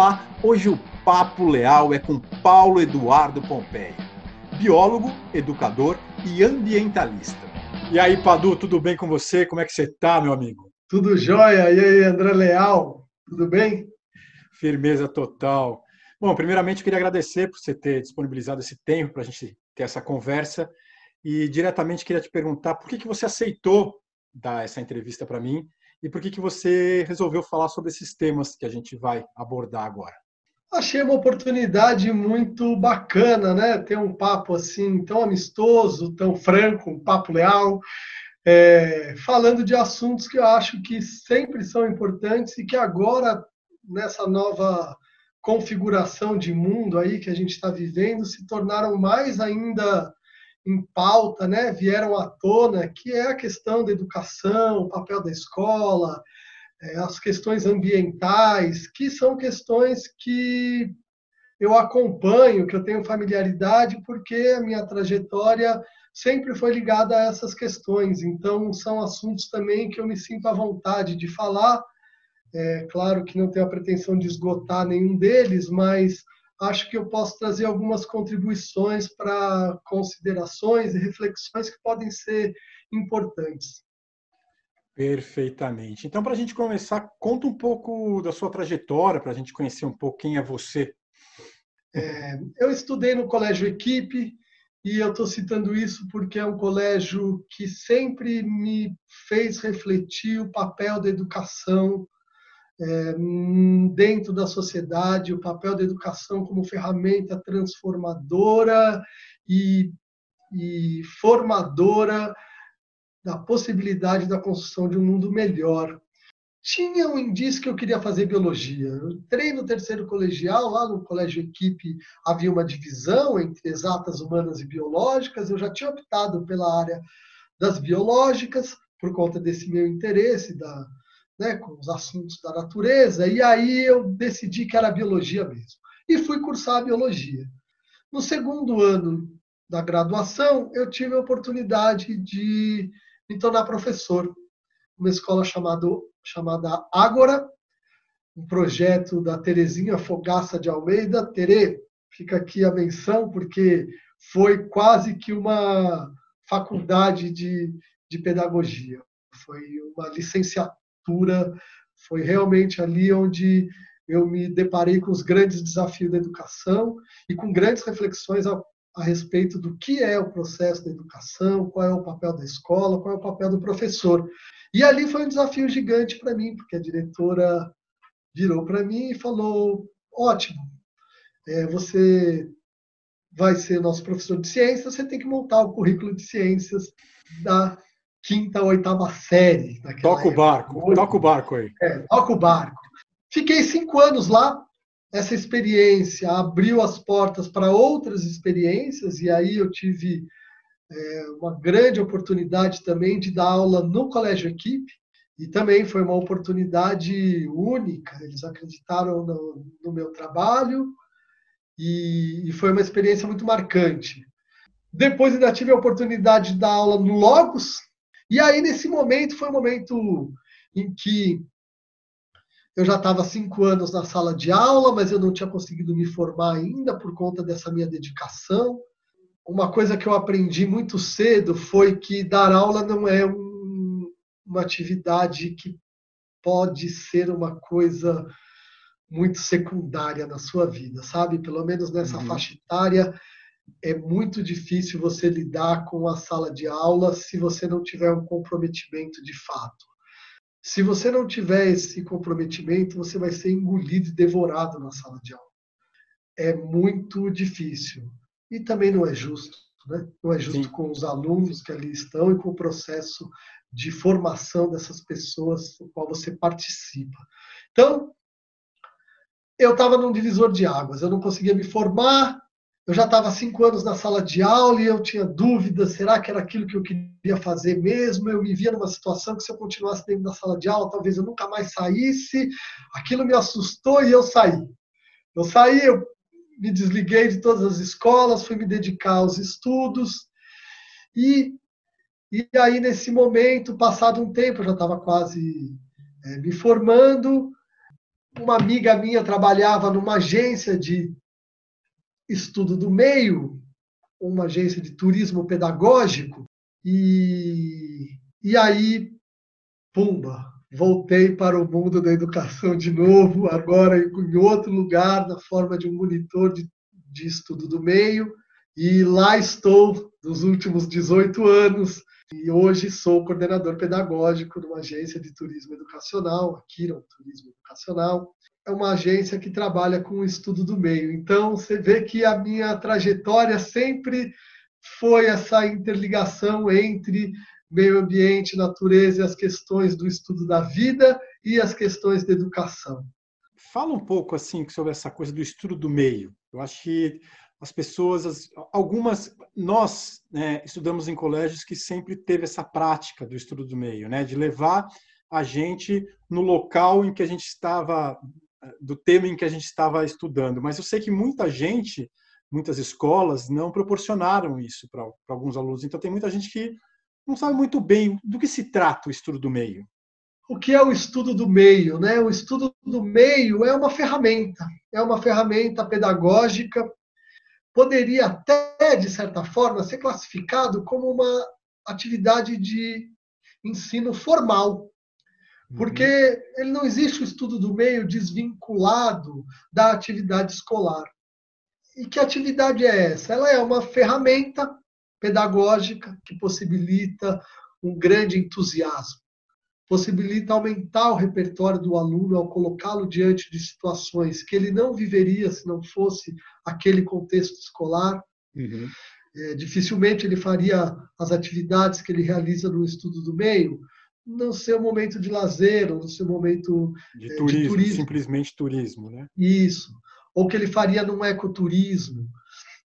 Olá, hoje o Papo Leal é com Paulo Eduardo Pompeia, biólogo, educador e ambientalista. E aí, Padu, tudo bem com você? Como é que você está, meu amigo? Tudo jóia. E aí, André Leal, tudo bem? Firmeza total. Bom, primeiramente, eu queria agradecer por você ter disponibilizado esse tempo para a gente ter essa conversa. E diretamente queria te perguntar por que, que você aceitou dar essa entrevista para mim e por que, que você resolveu falar sobre esses temas que a gente vai abordar agora. Achei uma oportunidade muito bacana, né? Ter um papo assim tão amistoso, tão franco, um papo leal, é, falando de assuntos que eu acho que sempre são importantes e que agora, nessa nova configuração de mundo aí que a gente está vivendo, se tornaram mais ainda em pauta, né, vieram à tona, que é a questão da educação, o papel da escola, é, as questões ambientais, que são questões que eu acompanho, que eu tenho familiaridade, porque a minha trajetória sempre foi ligada a essas questões. Então, são assuntos também que eu me sinto à vontade de falar. É claro que não tenho a pretensão de esgotar nenhum deles, mas acho que eu posso trazer algumas contribuições para considerações e reflexões que podem ser importantes. Perfeitamente. Então, para a gente começar, conta um pouco da sua trajetória, para a gente conhecer um pouco quem é você. É, eu estudei no Colégio Equipe, e eu estou citando isso porque é um colégio que sempre me fez refletir o papel da educação é, dentro da sociedade, o papel da educação como ferramenta transformadora e, e formadora da possibilidade da construção de um mundo melhor. Tinha um indício que eu queria fazer biologia. Eu entrei no terceiro colegial, lá no colégio equipe havia uma divisão entre exatas humanas e biológicas. Eu já tinha optado pela área das biológicas por conta desse meu interesse da, né, com os assuntos da natureza, e aí eu decidi que era biologia mesmo. E fui cursar biologia. No segundo ano da graduação, eu tive a oportunidade de me tornar professor uma escola chamada, chamada Ágora, um projeto da Terezinha Fogaça de Almeida. Tere, fica aqui a menção, porque foi quase que uma faculdade de, de pedagogia. Foi uma licenciatura foi realmente ali onde eu me deparei com os grandes desafios da educação e com grandes reflexões a, a, respeito do que é o processo da educação, qual é o papel da escola, qual é o papel do professor. E ali foi um desafio gigante para mim, porque a diretora virou para mim e falou: ótimo, é, você vai ser nosso professor de ciências, você tem que montar o currículo de ciências da quinta ou oitava série. Toca o barco, toca o barco aí. É, toca o barco. Fiquei cinco anos lá. Essa experiência abriu as portas para outras experiências, e aí eu tive é, uma grande oportunidade também de dar aula no Colégio Equipe, e também foi uma oportunidade única. Eles acreditaram no, no meu trabalho, e, e foi uma experiência muito marcante. Depois ainda tive a oportunidade de dar aula no Logos, e aí, nesse momento, foi um momento em que eu já estava cinco anos na sala de aula, mas eu não tinha conseguido me formar ainda por conta dessa minha dedicação. Uma coisa que eu aprendi muito cedo foi que dar aula não é um, uma atividade que pode ser uma coisa muito secundária na sua vida, sabe? Pelo menos nessa uhum. faixa etária, é muito difícil você lidar com a sala de aula se você não tiver um comprometimento de fato. Se você não tiver esse comprometimento, você vai ser engolido e devorado na sala de aula. É muito difícil. E também não é justo. Né? Não é justo Sim. com os alunos que ali estão e com o processo de formação dessas pessoas no qual você participa. Então, eu estava num divisor de águas. Eu não conseguia me formar, eu já estava cinco anos na sala de aula e eu tinha dúvidas, será que era aquilo que eu queria fazer mesmo? Eu me via numa situação que se eu continuasse dentro da sala de aula, talvez eu nunca mais saísse. Aquilo me assustou e eu saí. Eu saí, eu me desliguei de todas as escolas, fui me dedicar aos estudos. E, e aí, nesse momento, passado um tempo, eu já estava quase é, me formando, uma amiga minha trabalhava numa agência de estudo do meio, uma agência de turismo pedagógico, e, e aí, pumba, voltei para o mundo da educação de novo, agora em outro lugar, na forma de um monitor de, de estudo do meio, e lá estou nos últimos 18 anos, e hoje sou coordenador pedagógico numa agência de turismo educacional, a Kiron Turismo Educacional. É uma agência que trabalha com o estudo do meio. Então, você vê que a minha trajetória sempre foi essa interligação entre meio ambiente, natureza e as questões do estudo da vida e as questões da educação. Fala um pouco assim sobre essa coisa do estudo do meio. Eu acho que as pessoas, algumas, nós né, estudamos em colégios que sempre teve essa prática do estudo do meio, né, de levar a gente no local em que a gente estava, do tema em que a gente estava estudando. Mas eu sei que muita gente, muitas escolas não proporcionaram isso para alguns alunos. Então tem muita gente que não sabe muito bem do que se trata o estudo do meio. O que é o estudo do meio? Né? O estudo do meio é uma ferramenta, é uma ferramenta pedagógica poderia até, de certa forma, ser classificado como uma atividade de ensino formal, porque uhum. ele não existe o estudo do meio desvinculado da atividade escolar. E que atividade é essa? Ela é uma ferramenta pedagógica que possibilita um grande entusiasmo possibilita aumentar o repertório do aluno ao colocá-lo diante de situações que ele não viveria se não fosse aquele contexto escolar. Uhum. É, dificilmente ele faria as atividades que ele realiza no estudo do meio no seu momento de lazer ou no seu momento de, é, turismo, de turismo. simplesmente turismo, né? Isso. Ou que ele faria num ecoturismo,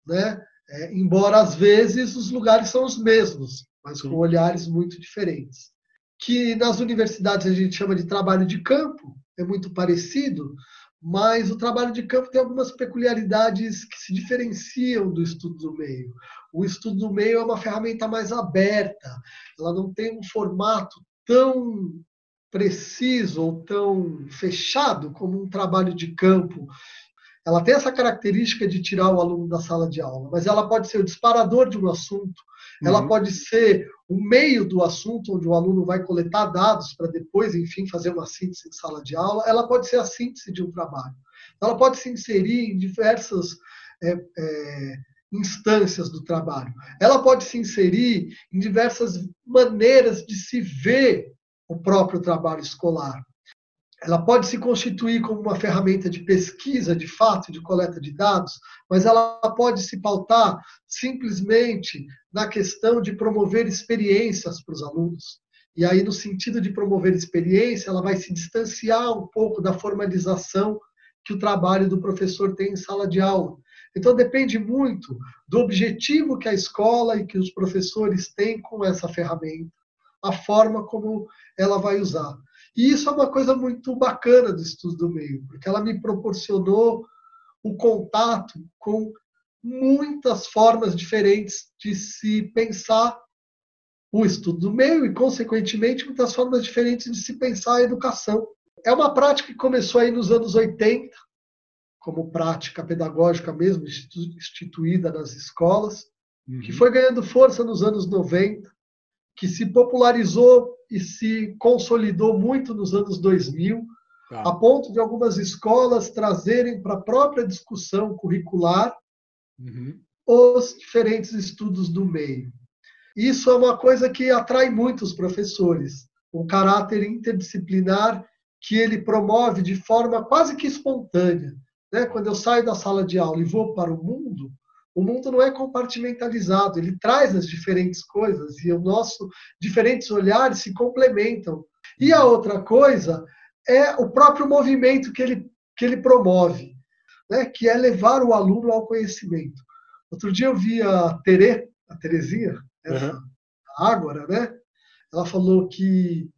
né? É, embora às vezes os lugares são os mesmos, mas Sim. com olhares muito diferentes que nas universidades a gente chama de trabalho de campo, é muito parecido, mas o trabalho de campo tem algumas peculiaridades que se diferenciam do estudo do meio. O estudo do meio é uma ferramenta mais aberta, ela não tem um formato tão preciso ou tão fechado como um trabalho de campo. Ela tem essa característica de tirar o aluno da sala de aula, mas ela pode ser o disparador de um assunto, ela uhum. pode ser o meio do assunto, onde o aluno vai coletar dados para depois, enfim, fazer uma síntese em sala de aula. Ela pode ser a síntese de um trabalho. Ela pode se inserir em diversas é, é, instâncias do trabalho. Ela pode se inserir em diversas maneiras de se ver o próprio trabalho escolar ela pode se constituir como uma ferramenta de pesquisa, de fato, de coleta de dados, mas ela pode se pautar simplesmente na questão de promover experiências para os alunos. E aí, no sentido de promover experiência, ela vai se distanciar um pouco da formalização que o trabalho do professor tem em sala de aula. Então, depende muito do objetivo que a escola e que os professores têm com essa ferramenta, a forma como ela vai usar. E isso é uma coisa muito bacana do estudo do meio, porque ela me proporcionou o contato com muitas formas diferentes de se pensar o estudo do meio e, consequentemente, muitas formas diferentes de se pensar a educação. É uma prática que começou aí nos anos 80, como prática pedagógica mesmo, instituída nas escolas, uhum. que foi ganhando força nos anos 90, que se popularizou e se consolidou muito nos anos 2000, tá. a ponto de algumas escolas trazerem para a própria discussão curricular uhum. os diferentes estudos do meio. Isso é uma coisa que atrai muito os professores, um caráter interdisciplinar que ele promove de forma quase que espontânea. Né? Quando eu saio da sala de aula e vou para o mundo, o mundo não é compartimentalizado, ele traz as diferentes coisas e o nosso diferentes olhares se complementam. E a outra coisa é o próprio movimento que ele, que ele promove, né? que é levar o aluno ao conhecimento. Outro dia eu vi a Tere, a Terezinha, essa uhum. Ágora, né? Ela falou que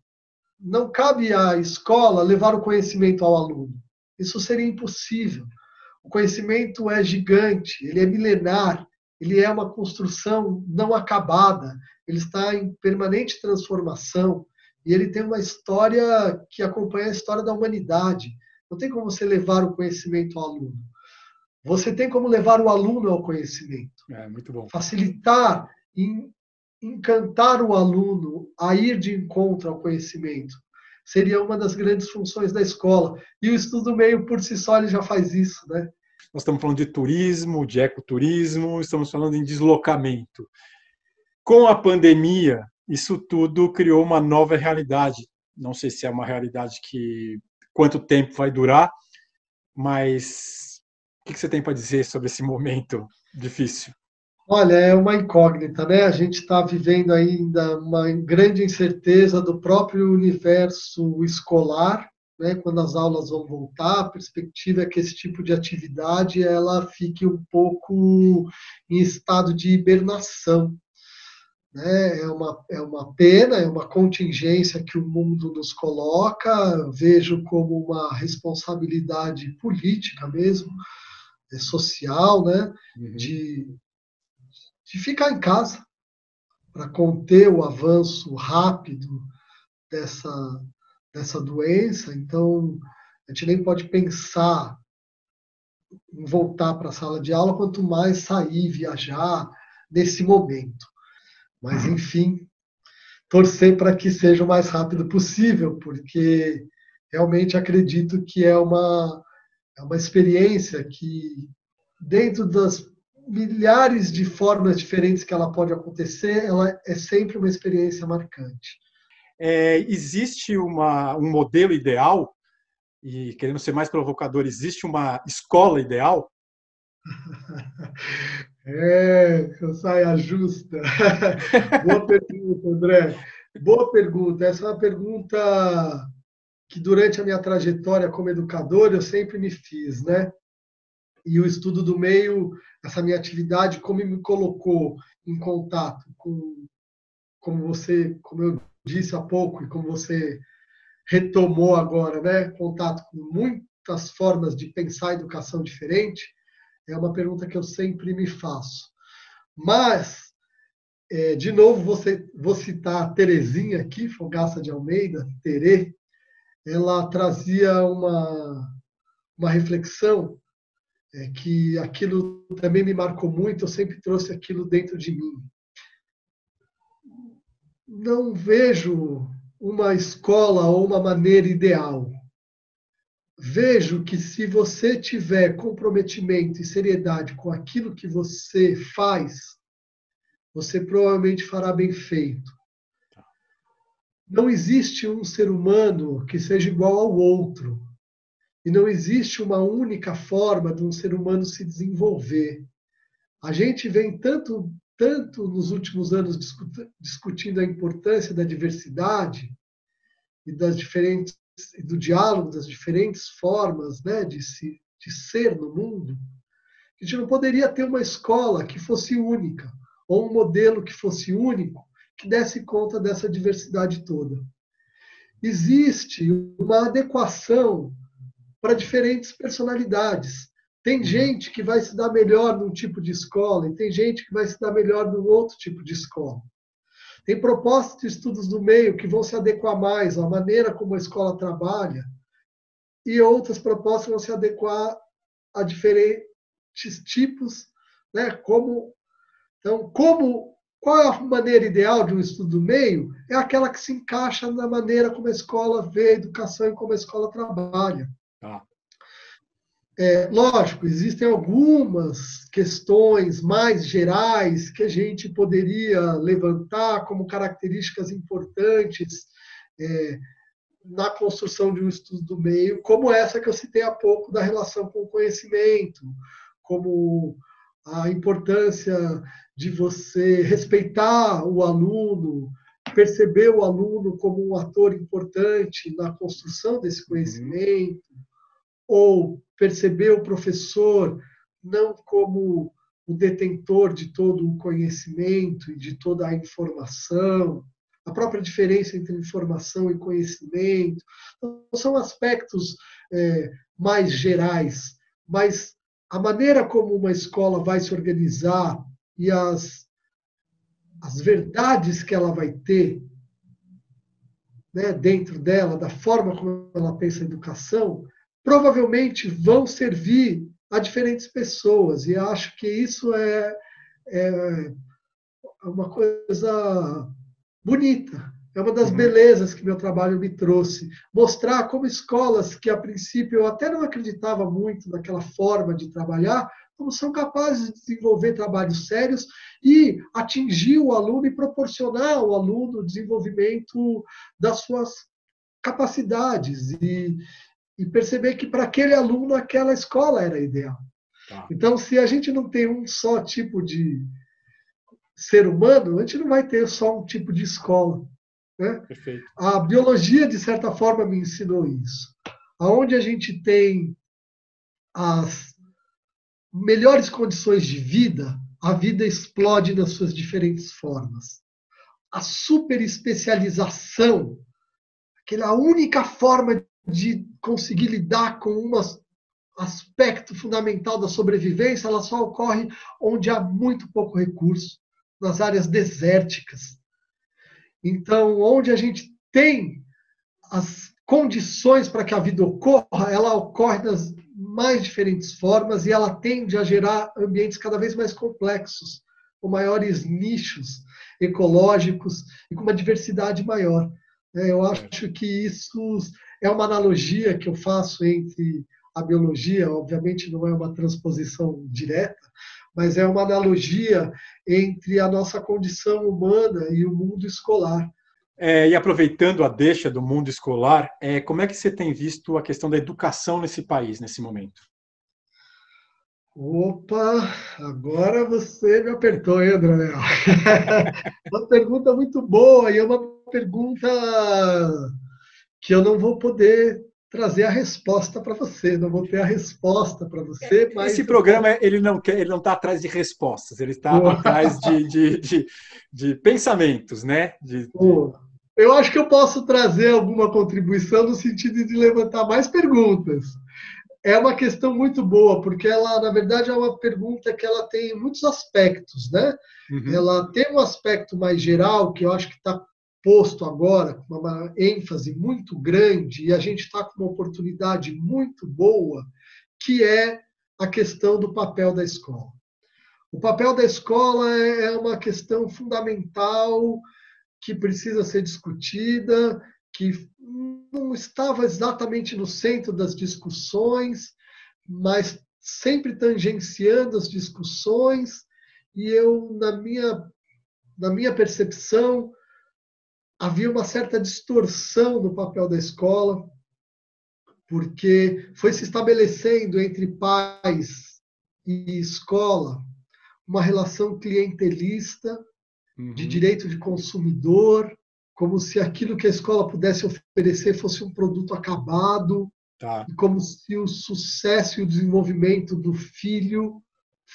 não cabe à escola levar o conhecimento ao aluno. Isso seria impossível. O conhecimento é gigante, ele é milenar, ele é uma construção não acabada, ele está em permanente transformação e ele tem uma história que acompanha a história da humanidade. Não tem como você levar o conhecimento ao aluno. Você tem como levar o aluno ao conhecimento. É, muito bom. Facilitar, encantar o aluno a ir de encontro ao conhecimento. Seria uma das grandes funções da escola. E o estudo meio por si só ele já faz isso, né? Nós estamos falando de turismo, de ecoturismo, estamos falando em deslocamento. Com a pandemia, isso tudo criou uma nova realidade. Não sei se é uma realidade que quanto tempo vai durar, mas o que você tem para dizer sobre esse momento difícil? Olha, é uma incógnita, né? A gente está vivendo ainda uma grande incerteza do próprio universo escolar, né? Quando as aulas vão voltar, a perspectiva é que esse tipo de atividade ela fique um pouco em estado de hibernação, né? É, uma, é uma pena, é uma contingência que o mundo nos coloca, vejo como uma responsabilidade política mesmo, é social, né? Uhum. de, de ficar em casa para conter o avanço rápido dessa, dessa doença. Então, a gente nem pode pensar em voltar para a sala de aula, quanto mais sair, viajar nesse momento. Mas, enfim, torcer para que seja o mais rápido possível, porque realmente acredito que é uma, é uma experiência que, dentro das milhares de formas diferentes que ela pode acontecer, ela é sempre uma experiência marcante. É, existe uma, um modelo ideal, e querendo ser mais provocador, existe uma escola ideal? É, saia justa. Boa pergunta, André. Boa pergunta. Essa é uma pergunta que durante a minha trajetória como educador eu sempre me fiz, né? E o estudo do meio, essa minha atividade, como me colocou em contato com, como você, como eu disse há pouco e como você retomou agora, né? Contato com muitas formas de pensar a educação diferente é uma pergunta que eu sempre me faço. Mas, é, de novo, você, vou citar a Terezinha aqui, Fogaça de Almeida, Terê. Ela trazia uma, uma reflexão é, que aquilo também me marcou muito, eu sempre trouxe aquilo dentro de mim. Não vejo uma escola ou uma maneira ideal vejo que se você tiver comprometimento e seriedade com aquilo que você faz, você provavelmente fará bem feito. Não existe um ser humano que seja igual ao outro. E não existe uma única forma de um ser humano se desenvolver. A gente vem tanto, tanto nos últimos anos discutindo a importância da diversidade e das diferentes do diálogo das diferentes formas né, de, se, de ser no mundo, a gente não poderia ter uma escola que fosse única, ou um modelo que fosse único, que desse conta dessa diversidade toda. Existe uma adequação para diferentes personalidades. Tem gente que vai se dar melhor num tipo de escola e tem gente que vai se dar melhor num outro tipo de escola. Tem propostas de estudos do meio que vão se adequar mais à maneira como a escola trabalha, e outras propostas vão se adequar a diferentes tipos, né? Como então, como qual é a maneira ideal de um estudo do meio? É aquela que se encaixa na maneira como a escola vê a educação e como a escola trabalha. Ah. É, lógico, existem algumas questões mais gerais que a gente poderia levantar como características importantes é, na construção de um estudo do meio, como essa que eu citei há pouco da relação com o conhecimento, como a importância de você respeitar o aluno, perceber o aluno como um ator importante na construção desse uhum. conhecimento, uhum. Ou perceber o professor não como o detentor de todo o conhecimento e de toda a informação, a própria diferença entre informação e conhecimento. Então, são aspectos é, mais gerais, mas a maneira como uma escola vai se organizar e as, as verdades que ela vai ter né, dentro dela, da forma como ela pensa a educação, provavelmente vão servir a diferentes pessoas. E acho que isso é, é uma coisa bonita. É uma das uhum. belezas que meu trabalho me trouxe. Mostrar como escolas que, a princípio, eu até não acreditava muito naquela forma de trabalhar, como são capazes de desenvolver trabalhos sérios e atingir o aluno e proporcionar ao aluno o desenvolvimento das suas capacidades e, e perceber que para aquele aluno aquela escola era ideal. Tá. Então, se a gente não tem um só tipo de ser humano, a gente não vai ter só um tipo de escola. Né? A biologia, de certa forma, me ensinou isso. Aonde a gente tem as melhores condições de vida, a vida explode nas suas diferentes formas. A super especialização, aquela única forma de conseguir lidar com um aspecto fundamental da sobrevivência, ela só ocorre onde há muito pouco recurso, nas áreas desérticas. Então, onde a gente tem as condições para que a vida ocorra, ela ocorre nas mais diferentes formas e ela tende a gerar ambientes cada vez mais complexos, com maiores nichos ecológicos e com uma diversidade maior. É, eu acho que isso é uma analogia que eu faço entre a biologia, obviamente não é uma transposição direta, mas é uma analogia entre a nossa condição humana e o mundo escolar. É, e aproveitando a deixa do mundo escolar, é, como é que você tem visto a questão da educação nesse país, nesse momento? Opa, agora você me apertou, hein, André? uma pergunta muito boa e é uma pergunta que eu não vou poder trazer a resposta para você, não vou ter a resposta para você. É, mas... Esse programa ele não quer, ele não está atrás de respostas, ele está atrás de, de, de, de, pensamentos, né? De, eu acho que eu posso trazer alguma contribuição no sentido de levantar mais perguntas. É uma questão muito boa, porque ela, na verdade, é uma pergunta que ela tem muitos aspectos, né? Uhum. Ela tem um aspecto mais geral, que eu acho que está posto agora, com uma ênfase muito grande, e a gente está com uma oportunidade muito boa, que é a questão do papel da escola. O papel da escola é, uma questão fundamental que precisa ser discutida, que não estava exatamente no centro das discussões, mas sempre tangenciando as discussões, e eu, na minha, na minha percepção, havia uma certa distorção no papel da escola, porque foi se estabelecendo entre pais e escola uma relação clientelista uhum. de direito de consumidor, como se aquilo que a escola pudesse oferecer fosse um produto acabado, tá. e como se o sucesso e o desenvolvimento do filho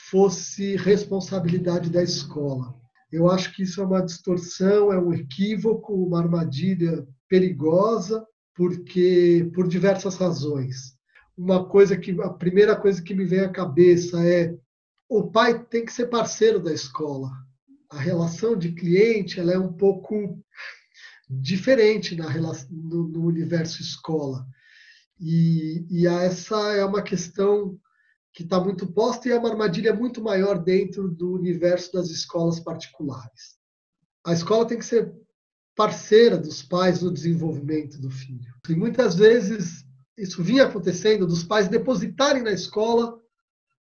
fosse responsabilidade da escola. Eu acho que isso é uma distorção, é um equívoco, uma armadilha perigosa, porque por diversas razões. Uma coisa que a primeira coisa que me vem à cabeça é o pai tem que ser parceiro da escola a relação de cliente ela é um pouco diferente na relação, no, no universo escola. E, e, essa é uma questão que está muito posta e é uma armadilha muito maior dentro do universo das escolas particulares. A escola tem que ser parceira dos pais no desenvolvimento do filho. E muitas vezes isso vinha acontecendo dos pais depositarem na escola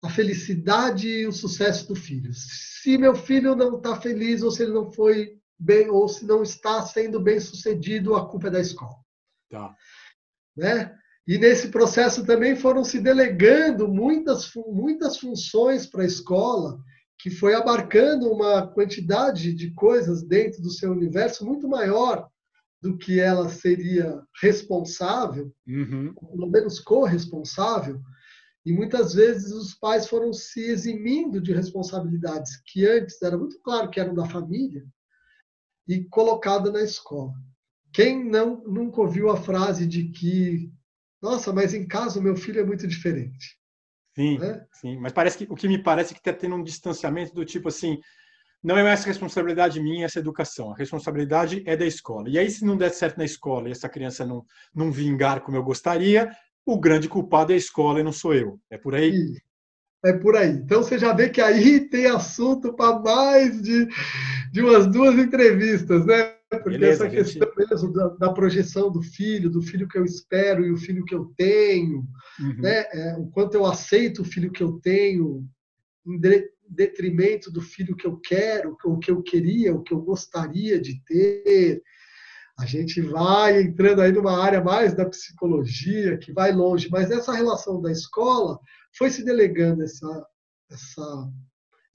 a felicidade e o sucesso do filho. Se meu filho não está feliz ou se ele não foi bem ou se não está sendo bem sucedido, a culpa é da escola. Tá. Né? E nesse processo também foram se delegando muitas, muitas funções para a escola, que foi abarcando uma quantidade de coisas dentro do seu universo muito maior do que ela seria responsável, uhum. pelo menos corresponsável, e muitas vezes os pais foram se eximindo de responsabilidades que antes era muito claro que eram da família e colocada na escola. Quem não nunca ouviu a frase de que, nossa, mas em casa o meu filho é muito diferente. Sim, né? sim. Mas parece que o que me parece é que está tendo um distanciamento do tipo assim, não é mais responsabilidade minha essa educação, a responsabilidade é da escola. E aí, se não der certo na escola e essa criança não, não vingar como eu gostaria, o grande culpado é a escola e não sou eu. É por aí? É por aí. Então você já vê que aí tem assunto para mais de, de umas duas entrevistas, né? Porque Beleza, essa questão. Mesmo da, da, projeção do filho, do filho que eu espero e o filho que eu tenho, uhum. né? É, o quanto eu aceito o filho que eu tenho em detrimento do filho que eu quero, o que eu queria, o que eu gostaria de ter. A gente vai entrando aí numa área mais da psicologia, que vai longe, mas essa relação da escola foi se delegando essa, essa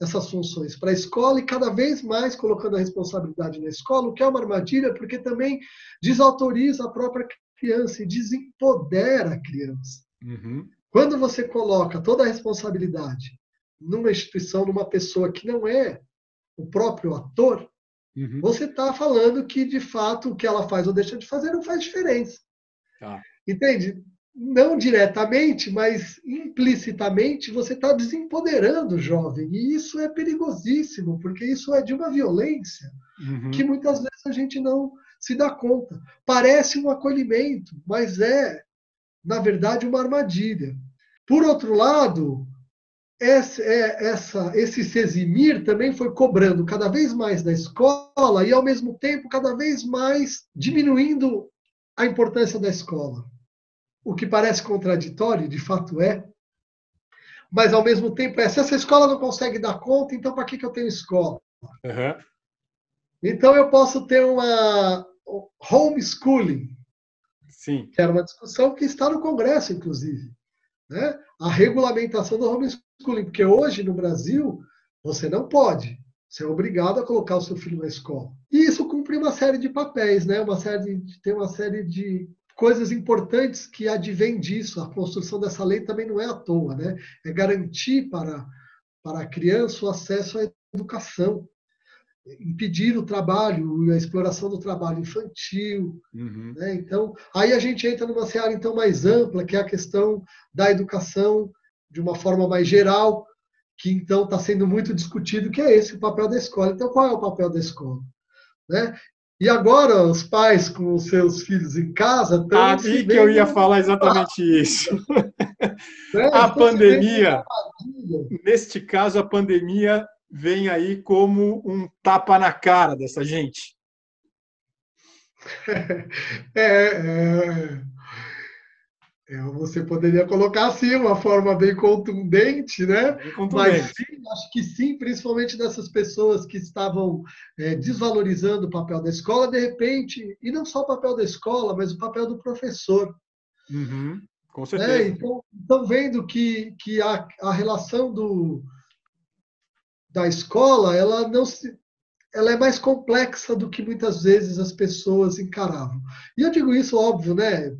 essas funções para a escola e cada vez mais colocando a responsabilidade na escola, o que é uma armadilha, porque também desautoriza a própria criança e desempodera a criança. Uhum. Quando você coloca toda a responsabilidade numa instituição, numa pessoa que não é o próprio ator, uhum. você está falando que, de fato, o que ela faz ou deixa de fazer não faz diferença. Tá. Entende? Não diretamente, mas implicitamente, você está desempoderando o jovem. E isso é perigosíssimo, porque isso é de uma violência uhum. que muitas vezes a gente não se dá conta. Parece um acolhimento, mas é, na verdade, uma armadilha. Por outro lado, esse, é, essa, esse se eximir também foi cobrando cada vez mais da escola e, ao mesmo tempo, cada vez mais diminuindo a importância da escola o que parece contraditório, de fato é, mas ao mesmo tempo é, se essa escola não consegue dar conta, então para que, que eu tenho escola? Uhum. Então eu posso ter uma homeschooling, Sim. que era uma discussão que está no Congresso, inclusive. Né? A regulamentação do homeschooling, porque hoje no Brasil você não pode, você é obrigado a colocar o seu filho na escola. E isso cumpre uma série de papéis, né? uma série de, tem uma série de coisas importantes que advêm disso. A construção dessa lei também não é à toa, né? É garantir para, para a criança o acesso à educação, impedir o trabalho, a exploração do trabalho infantil. Uhum. Né? Então, aí a gente entra numa seara então mais ampla, que é a questão da educação de uma forma mais geral, que então está sendo muito discutido, que é esse o papel da escola. Então, qual é o papel da escola? Né? E agora os pais com os seus filhos em casa estão. Ah, que eu ia falar exatamente isso. É, a pandemia, neste caso, a pandemia vem aí como um tapa na cara dessa gente. É, é, você poderia colocar assim, uma forma bem contundente, né? Bem contundente. Mas sim, acho que sim, principalmente dessas pessoas que estavam é, desvalorizando o papel da escola, de repente, e não só o papel da escola, mas o papel do professor. Uhum, com é, certeza. É, então, estão vendo que, que a, a relação do, da escola, ela não se, ela é mais complexa do que muitas vezes as pessoas encaravam. E eu digo isso, óbvio, né?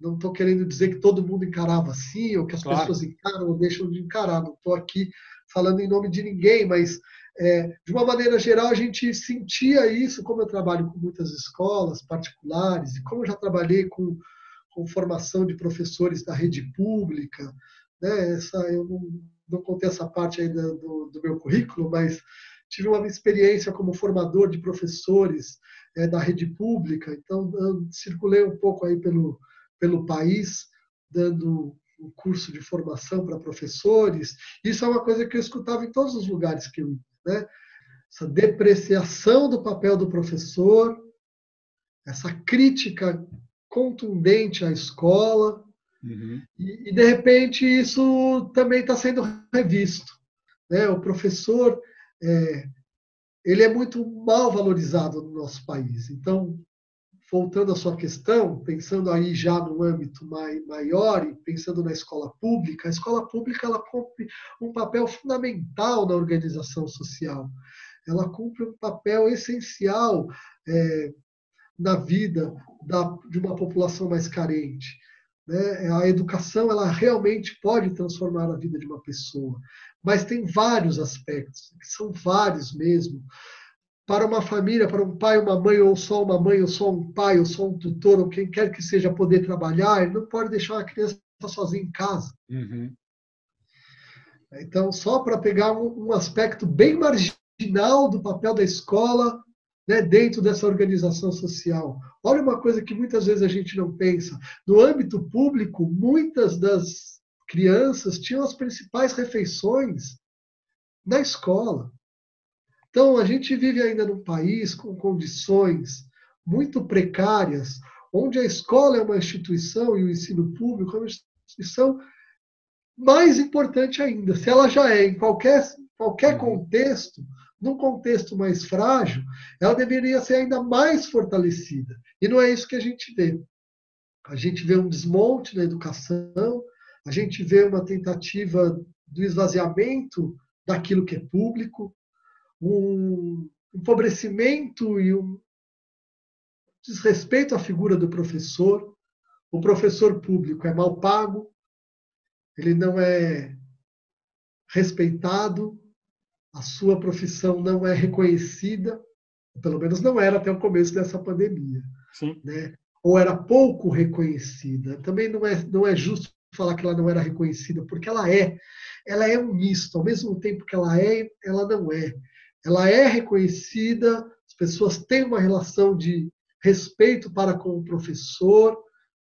Não estou querendo dizer que todo mundo encarava assim, ou que as claro. pessoas encaram ou deixam de encarar. Não estou aqui falando em nome de ninguém, mas é, de uma maneira geral a gente sentia isso, como eu trabalho com muitas escolas particulares, e como eu já trabalhei com, com formação de professores da rede pública. Né? Essa, eu não, não contei essa parte ainda do, do meu currículo, mas tive uma experiência como formador de professores é, da rede pública, então circulei um pouco aí pelo, pelo país, dando um curso de formação para professores. Isso é uma coisa que eu escutava em todos os lugares que eu ia. Né? Essa depreciação do papel do professor, essa crítica contundente à escola, uhum. e, e, de repente isso também está sendo revisto. Né? O professor é, ele é muito mal valorizado no nosso país. Então, voltando à sua questão, pensando aí já no âmbito maior e pensando na escola pública, a escola pública ela cumpre um papel fundamental na organização social. Ela cumpre um papel essencial é, na vida da, de uma população mais carente. Né? A educação ela realmente pode transformar a vida de uma pessoa, mas tem vários aspectos, são vários mesmo para uma família, para um pai, uma mãe, ou só uma mãe, ou só um pai, ou só um tutor, ou quem quer que seja poder trabalhar, ele não pode deixar a criança sozinha em casa. Uhum. Então, só para pegar um, um, aspecto bem marginal do papel da escola, né, dentro dessa organização social. Olha uma coisa que muitas vezes a gente não pensa. No âmbito público, muitas das crianças tinham as principais refeições na escola. Então, a gente vive ainda num país com condições muito precárias, onde a escola é uma instituição e o ensino público é uma instituição mais importante ainda. Se ela já é em qualquer, qualquer uhum. contexto, num contexto mais frágil, ela deveria ser ainda mais fortalecida. E não é isso que a gente vê. A gente vê um desmonte na educação, a gente vê uma tentativa do esvaziamento daquilo que é público, um empobrecimento e um desrespeito à figura do professor. O professor público é mal pago, ele não é respeitado, a sua profissão não é reconhecida, pelo menos não era até o começo dessa pandemia. Sim. Né? Ou era pouco reconhecida. Também não é, não é justo falar que ela não era reconhecida, porque ela é. Ela é um misto. Ao mesmo tempo que ela é, ela não é. Ela é reconhecida, as pessoas têm uma relação de respeito para com o professor,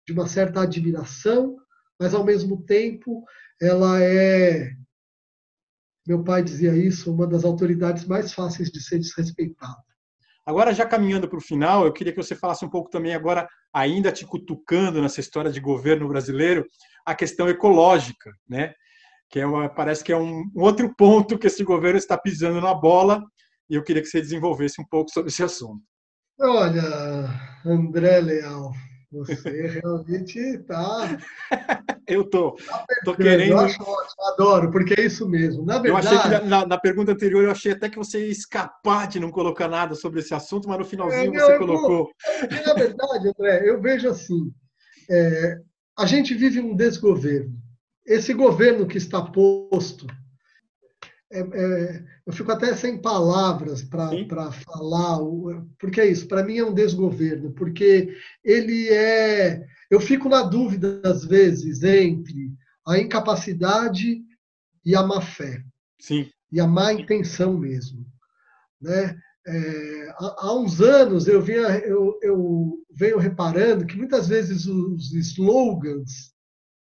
de uma certa admiração, mas ao mesmo tempo ela é, meu pai dizia isso, uma das autoridades mais fáceis de ser desrespeitada. Agora, já caminhando para o final, eu queria que você falasse um pouco também agora, ainda te cutucando nessa história de governo brasileiro, a questão ecológica, né? Que é uma, parece que é um, outro ponto que esse governo está pisando na bola, e eu queria que você desenvolvesse um pouco sobre esse assunto. Olha, André Leal, você realmente está. Eu tô, tá tô querendo. Eu acho ótimo, adoro, porque é isso mesmo. Na verdade. Eu achei que na, na, pergunta anterior eu achei até que você ia escapar de não colocar nada sobre esse assunto, mas no finalzinho é, você colocou. Porque, na verdade, André, eu vejo assim: é, a gente vive um desgoverno. Esse governo que está posto é, é, eu fico até sem palavras para falar, porque é isso, para mim é um desgoverno, porque ele é. Eu fico na dúvida, às vezes, entre a incapacidade e a má fé. Sim. E a má intenção mesmo. Né? É, há, uns anos eu, vinha, eu, eu venho reparando que muitas vezes os slogans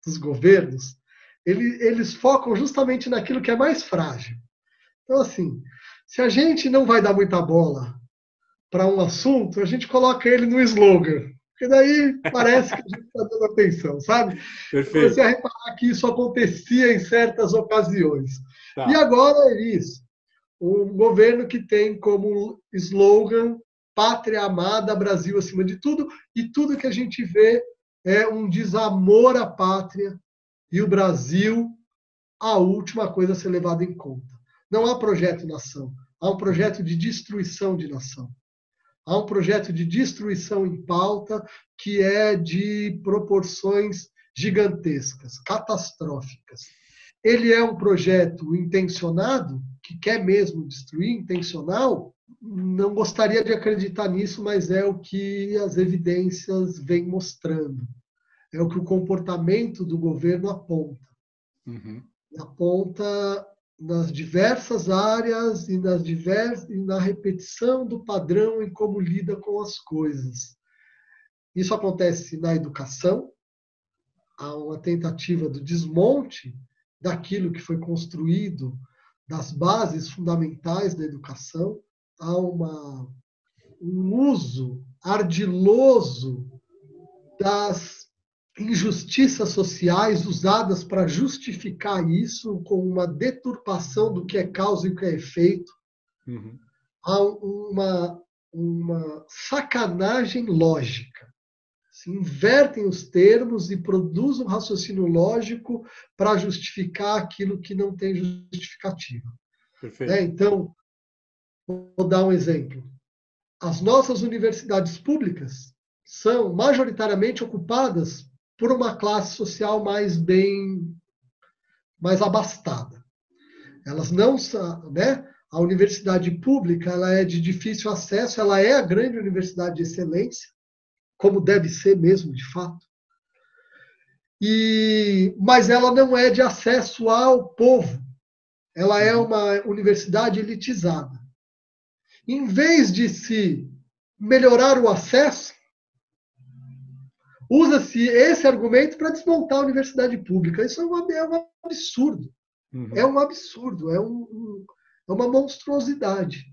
dos governos eles, eles focam justamente naquilo que é mais frágil. Então, assim, se a gente não vai dar muita bola para um assunto, a gente coloca ele no slogan. Porque daí parece que a gente está dando atenção, sabe? Perfeito. Você a reparar que isso acontecia em certas ocasiões. Tá. E agora é isso. Um governo que tem como slogan pátria amada, Brasil acima de tudo, e tudo que a gente vê é um desamor à pátria, e o Brasil a última coisa a ser levada em conta. Não há projeto nação, há um projeto de destruição de nação. Há um projeto de destruição em pauta que é de proporções gigantescas, catastróficas. Ele é um projeto intencionado, que quer mesmo destruir, intencional? Não gostaria de acreditar nisso, mas é o que as evidências vêm mostrando é o que o comportamento do governo aponta. Uhum. Aponta nas diversas áreas e, nas divers, e na repetição do padrão em como lida com as coisas. Isso acontece na educação, há uma tentativa do desmonte daquilo que foi construído, das bases fundamentais da educação, há uma, um uso ardiloso das injustiças sociais usadas para justificar isso com uma deturpação do que é causa e o que é efeito. Uhum. Há uma, uma sacanagem lógica. Se invertem os termos e produzem um raciocínio lógico para justificar aquilo que não tem justificativa. É, então, vou dar um exemplo. As nossas universidades públicas são majoritariamente ocupadas por uma classe social mais bem mais abastada. Elas não né? A universidade pública ela é de difícil acesso, ela é a grande universidade de excelência, como deve ser mesmo, de fato. E mas ela não é de acesso ao povo. Ela é uma universidade elitizada. em vez de se melhorar o acesso, usa-se esse argumento para desmontar a universidade pública. Isso é, uma, é um absurdo. Uhum. É um absurdo, é, um, um, é uma monstruosidade.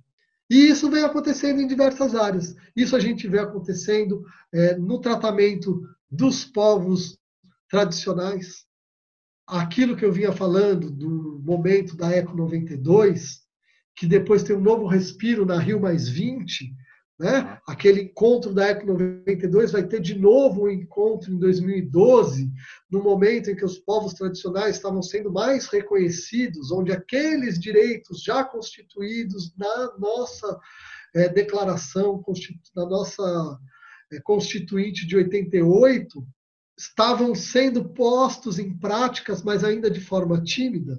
E isso vem acontecendo em diversas áreas. Isso a gente vê acontecendo é, no tratamento dos povos tradicionais. Aquilo que eu vinha falando do momento da Eco 92, que depois tem um novo respiro na Rio Mais 20, né? Aquele encontro da ECO 92 vai ter de novo um encontro em 2012, no momento em que os povos tradicionais estavam sendo mais reconhecidos, onde aqueles direitos já constituídos na nossa é, declaração, na nossa é, constituinte de 88, estavam sendo postos em práticas, mas ainda de forma tímida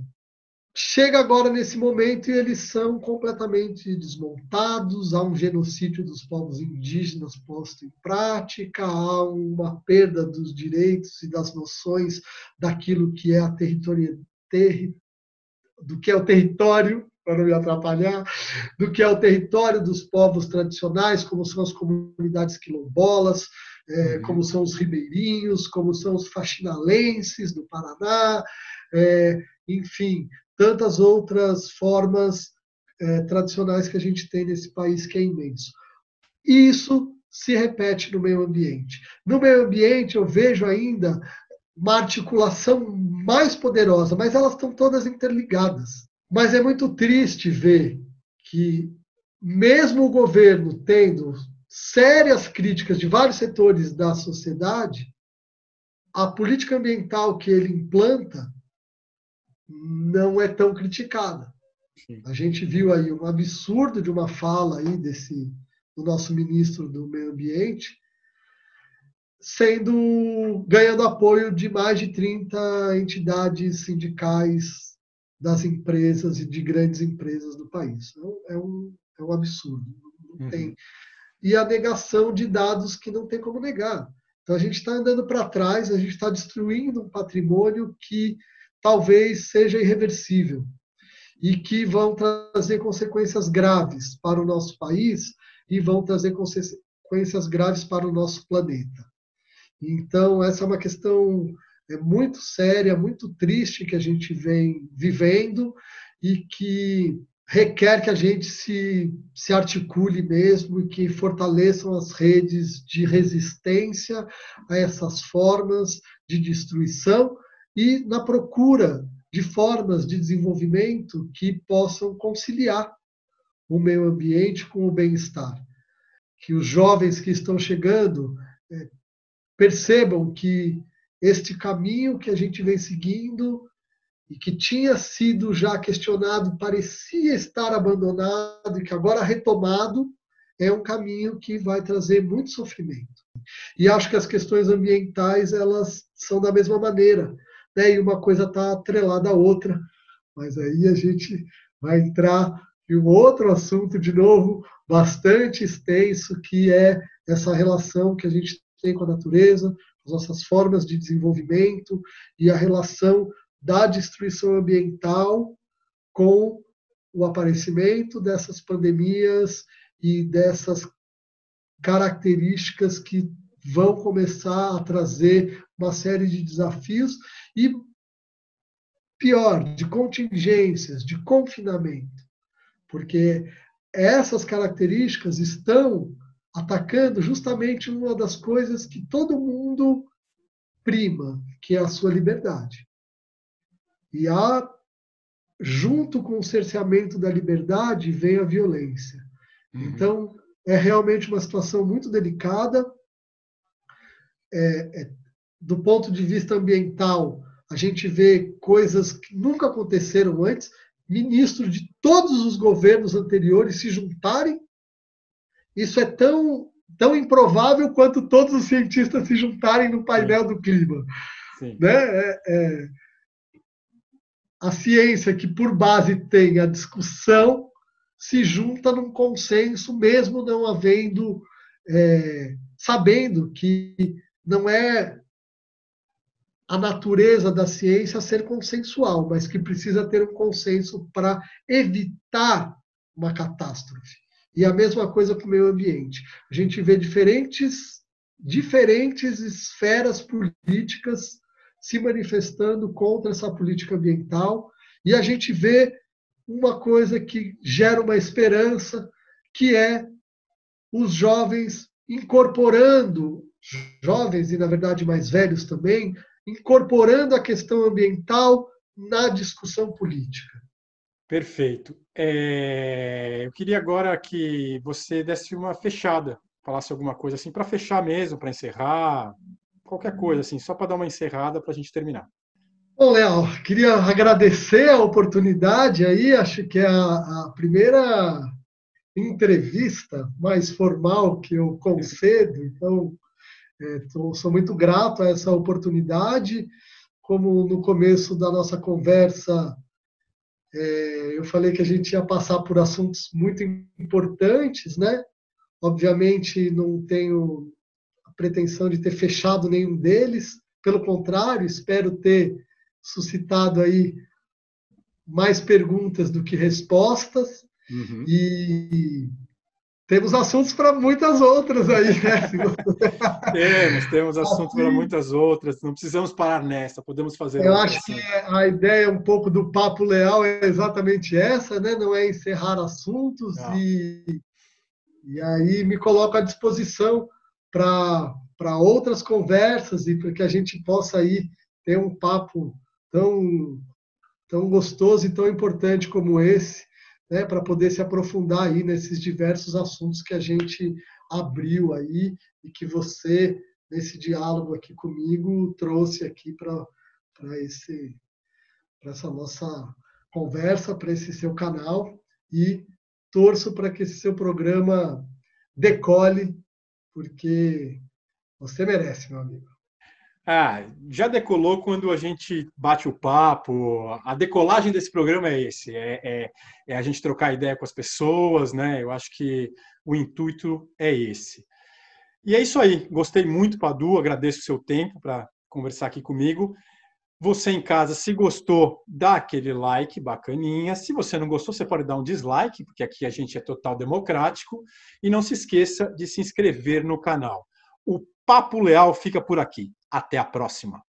chega agora nesse momento e eles são completamente desmontados, há um genocídio dos povos indígenas posto em prática, há uma perda dos direitos e das noções daquilo que é a território, ter, do que é o território, para não me atrapalhar, do que é o território dos povos tradicionais, como são as comunidades quilombolas, é, como são os ribeirinhos, como são os faxinalenses do Paraná, é, enfim, tantas outras formas é, tradicionais que a gente tem nesse país que é imenso. E isso se repete no meio ambiente. No meio ambiente, eu vejo ainda uma articulação mais poderosa, mas elas estão todas interligadas. Mas é muito triste ver que, mesmo o governo tendo sérias críticas de vários setores da sociedade, a política ambiental que ele implanta não é tão criticada. A gente viu aí um absurdo de uma fala aí desse do nosso ministro do Meio Ambiente, sendo ganhando apoio de mais de 30 entidades sindicais das empresas e de grandes empresas do país. É um, é um absurdo. Não uhum. tem. E a negação de dados que não tem como negar. Então a gente está andando para trás, a gente está destruindo um patrimônio que talvez seja irreversível e que vão trazer consequências graves para o nosso país e vão trazer consequências graves para o nosso planeta. Então, essa é uma questão é muito séria, muito triste que a gente vem vivendo e que requer que a gente se, se articule mesmo e que fortaleçam as redes de resistência a essas formas de destruição e na procura de formas de desenvolvimento que possam conciliar o meio ambiente com o bem-estar. Que os jovens que estão chegando é, percebam que este caminho que a gente vem seguindo e que tinha sido já questionado, parecia estar abandonado e que agora retomado, é um caminho que vai trazer muito sofrimento. E acho que as questões ambientais elas são da mesma maneira né? e uma coisa está atrelada à outra. Mas aí a gente vai entrar em um outro assunto, de novo, bastante extenso, que é essa relação que a gente tem com a natureza, as nossas formas de desenvolvimento e a relação da destruição ambiental com o aparecimento dessas pandemias e dessas características que vão começar a trazer uma série de desafios e, pior, de contingências, de confinamento, porque essas características estão atacando justamente uma das coisas que todo mundo prima, que é a sua liberdade. E há, junto com o cerceamento da liberdade, vem a violência. Uhum. Então, é realmente uma situação muito delicada. É, é, do ponto de vista ambiental, a gente vê coisas que nunca aconteceram antes, ministros de todos os governos anteriores se juntarem. Isso é tão, tão improvável quanto todos os cientistas se juntarem no painel do clima. Sim. Né? É, é, a ciência, que por base tem a discussão, se junta num consenso, mesmo não havendo, é, sabendo que não é a natureza da ciência ser consensual, mas que precisa ter um consenso para evitar uma catástrofe. E a mesma coisa com o meio ambiente. A gente vê diferentes, diferentes esferas políticas se manifestando contra essa política ambiental, e a gente vê uma coisa que gera uma esperança, que é os jovens incorporando, jovens e na verdade mais velhos também, incorporando a questão ambiental na discussão política. Perfeito. É, eu queria agora que você desse uma fechada, falasse alguma coisa assim para fechar mesmo, para encerrar, qualquer coisa assim, só para dar uma encerrada para a gente terminar. Bom, Léo, queria agradecer a oportunidade aí, acho que é a, a primeira entrevista mais formal que eu concedo, então é, tô, sou muito grato a essa oportunidade. Como no começo da nossa conversa é, eu falei que a gente ia passar por assuntos muito importantes, né? Obviamente não tenho a pretensão de ter fechado nenhum deles, pelo contrário, espero ter suscitado aí mais perguntas do que respostas. Uhum. E temos assuntos para muitas outras aí, né? temos, temos assuntos para muitas outras. Não precisamos parar nessa, podemos fazer. Eu acho assim. que a ideia um pouco do papo leal é exatamente essa, né? Não é encerrar assuntos e e aí me coloco à disposição para para outras conversas e para que a gente possa aí ter um papo tão tão gostoso e tão importante como esse né, para poder se aprofundar aí nesses diversos assuntos que a gente abriu aí e que você nesse diálogo aqui comigo trouxe aqui para essa nossa conversa, para esse seu canal e torço para que esse seu programa decole, porque você merece, meu amigo. Ah, já decolou quando a gente bate o papo. A decolagem desse programa é esse: é, é, é, a gente trocar ideia com as pessoas, né? Eu acho que o intuito é esse. E é isso aí. Gostei muito, Padu. Agradeço o seu tempo para conversar aqui comigo. Você em casa, se gostou, dá aquele like bacaninha. Se você não gostou, você pode dar um dislike, porque aqui a gente é total democrático. E não se esqueça de se inscrever no canal. O Papo Leal fica por aqui. Até a próxima.